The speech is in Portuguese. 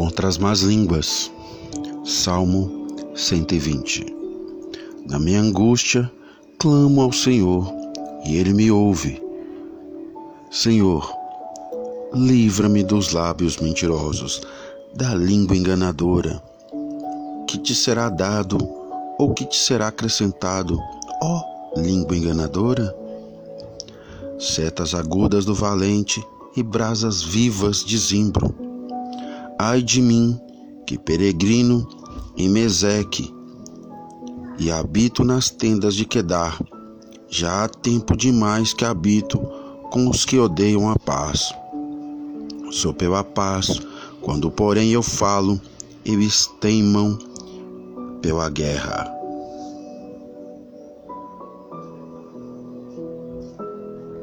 contra as más línguas. Salmo 120. Na minha angústia, clamo ao Senhor e Ele me ouve. Senhor, livra-me dos lábios mentirosos, da língua enganadora. Que te será dado ou que te será acrescentado, ó língua enganadora? Setas agudas do valente e brasas vivas de zimbro Ai de mim, que peregrino em Meseque e habito nas tendas de Quedar. Já há tempo demais que habito com os que odeiam a paz. Sou pela paz, quando porém eu falo, eles teimam pela guerra.